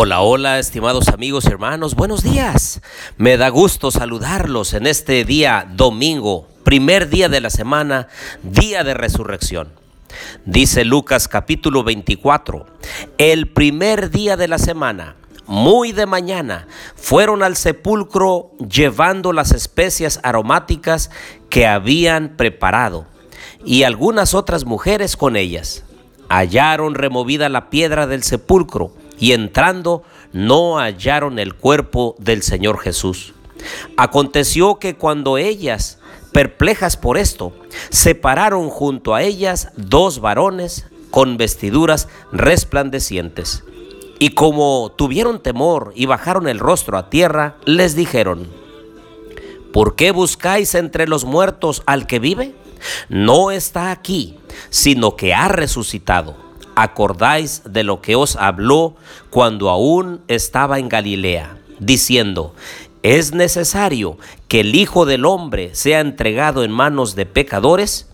Hola, hola, estimados amigos y hermanos, buenos días. Me da gusto saludarlos en este día domingo, primer día de la semana, día de resurrección. Dice Lucas capítulo 24, el primer día de la semana, muy de mañana, fueron al sepulcro llevando las especias aromáticas que habían preparado y algunas otras mujeres con ellas. Hallaron removida la piedra del sepulcro y entrando no hallaron el cuerpo del Señor Jesús. Aconteció que cuando ellas, perplejas por esto, se pararon junto a ellas dos varones con vestiduras resplandecientes. Y como tuvieron temor y bajaron el rostro a tierra, les dijeron, ¿por qué buscáis entre los muertos al que vive? No está aquí, sino que ha resucitado acordáis de lo que os habló cuando aún estaba en Galilea, diciendo, es necesario que el Hijo del Hombre sea entregado en manos de pecadores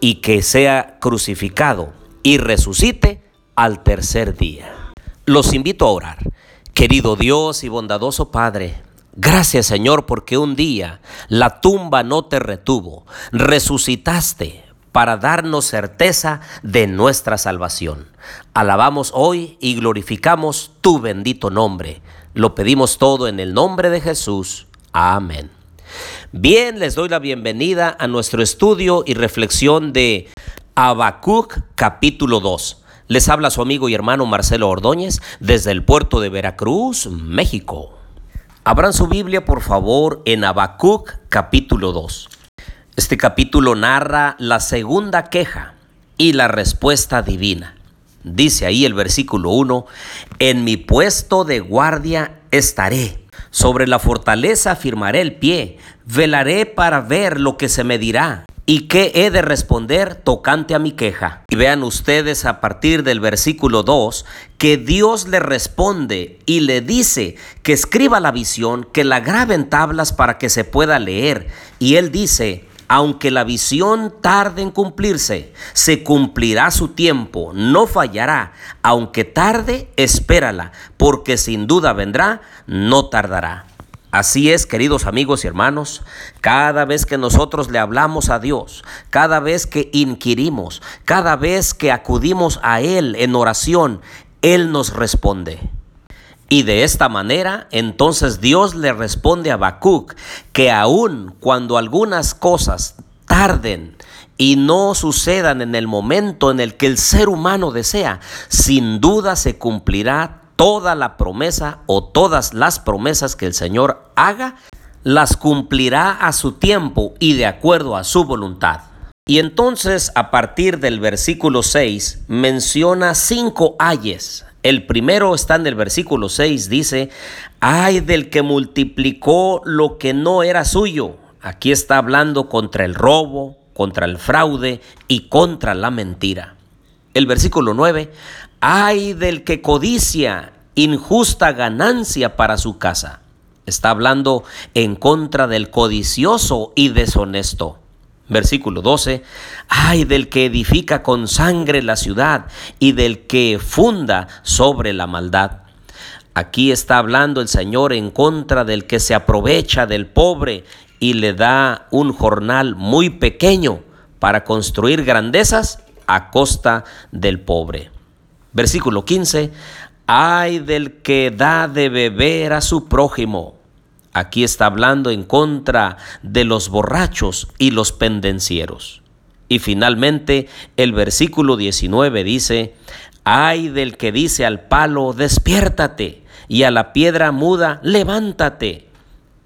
y que sea crucificado y resucite al tercer día. Los invito a orar. Querido Dios y bondadoso Padre, gracias Señor porque un día la tumba no te retuvo, resucitaste para darnos certeza de nuestra salvación. Alabamos hoy y glorificamos tu bendito nombre. Lo pedimos todo en el nombre de Jesús. Amén. Bien, les doy la bienvenida a nuestro estudio y reflexión de Habacuc capítulo 2. Les habla su amigo y hermano Marcelo Ordóñez desde el puerto de Veracruz, México. Abran su Biblia, por favor, en Habacuc capítulo 2. Este capítulo narra la segunda queja y la respuesta divina. Dice ahí el versículo 1, en mi puesto de guardia estaré, sobre la fortaleza firmaré el pie, velaré para ver lo que se me dirá ¿Y qué he de responder tocante a mi queja? Y vean ustedes a partir del versículo 2 que Dios le responde y le dice que escriba la visión, que la grabe en tablas para que se pueda leer. Y él dice, aunque la visión tarde en cumplirse, se cumplirá su tiempo, no fallará. Aunque tarde, espérala, porque sin duda vendrá, no tardará. Así es, queridos amigos y hermanos, cada vez que nosotros le hablamos a Dios, cada vez que inquirimos, cada vez que acudimos a Él en oración, Él nos responde. Y de esta manera, entonces Dios le responde a Habacuc que aun cuando algunas cosas tarden y no sucedan en el momento en el que el ser humano desea, sin duda se cumplirá toda la promesa o todas las promesas que el Señor haga, las cumplirá a su tiempo y de acuerdo a su voluntad. Y entonces a partir del versículo 6 menciona cinco ayes el primero está en el versículo 6, dice, ay del que multiplicó lo que no era suyo. Aquí está hablando contra el robo, contra el fraude y contra la mentira. El versículo 9, ay del que codicia injusta ganancia para su casa. Está hablando en contra del codicioso y deshonesto. Versículo 12, ay del que edifica con sangre la ciudad y del que funda sobre la maldad. Aquí está hablando el Señor en contra del que se aprovecha del pobre y le da un jornal muy pequeño para construir grandezas a costa del pobre. Versículo 15, ay del que da de beber a su prójimo Aquí está hablando en contra de los borrachos y los pendencieros. Y finalmente el versículo 19 dice, ay del que dice al palo, despiértate, y a la piedra muda, levántate.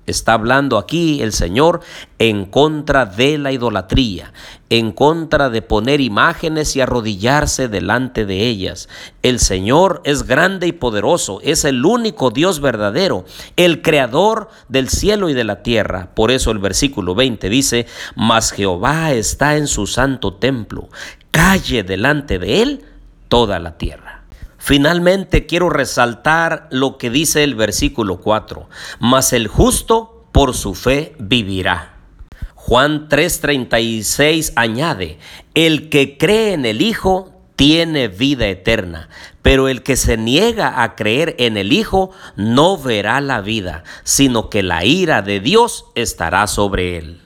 Está hablando aquí el Señor en contra de la idolatría, en contra de poner imágenes y arrodillarse delante de ellas. El Señor es grande y poderoso, es el único Dios verdadero, el creador del cielo y de la tierra. Por eso el versículo 20 dice, mas Jehová está en su santo templo, calle delante de él toda la tierra. Finalmente quiero resaltar lo que dice el versículo 4, mas el justo por su fe vivirá. Juan 3:36 añade, el que cree en el Hijo tiene vida eterna, pero el que se niega a creer en el Hijo no verá la vida, sino que la ira de Dios estará sobre él.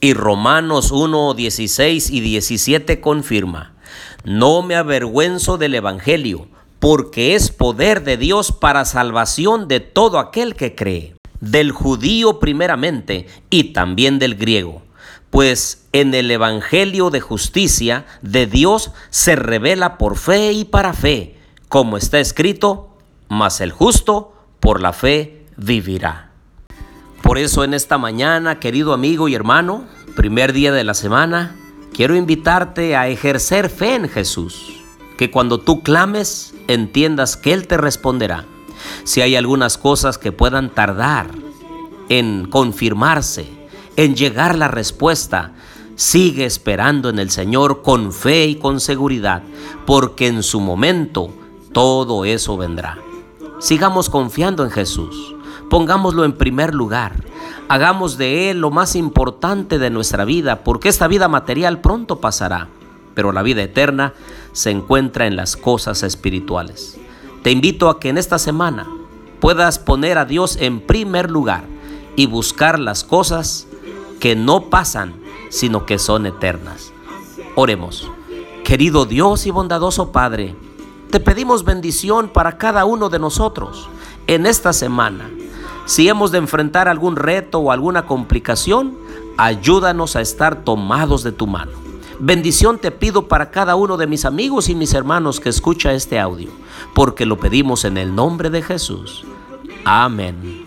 Y Romanos 1, 16 y 17 confirma, no me avergüenzo del Evangelio, porque es poder de Dios para salvación de todo aquel que cree, del judío primeramente y también del griego pues en el Evangelio de justicia de Dios se revela por fe y para fe, como está escrito, mas el justo por la fe vivirá. Por eso en esta mañana, querido amigo y hermano, primer día de la semana, quiero invitarte a ejercer fe en Jesús, que cuando tú clames entiendas que Él te responderá. Si hay algunas cosas que puedan tardar en confirmarse, en llegar la respuesta. Sigue esperando en el Señor con fe y con seguridad, porque en su momento todo eso vendrá. Sigamos confiando en Jesús. Pongámoslo en primer lugar. Hagamos de Él lo más importante de nuestra vida, porque esta vida material pronto pasará, pero la vida eterna se encuentra en las cosas espirituales. Te invito a que en esta semana puedas poner a Dios en primer lugar y buscar las cosas que no pasan, sino que son eternas. Oremos. Querido Dios y bondadoso Padre, te pedimos bendición para cada uno de nosotros en esta semana. Si hemos de enfrentar algún reto o alguna complicación, ayúdanos a estar tomados de tu mano. Bendición te pido para cada uno de mis amigos y mis hermanos que escucha este audio, porque lo pedimos en el nombre de Jesús. Amén.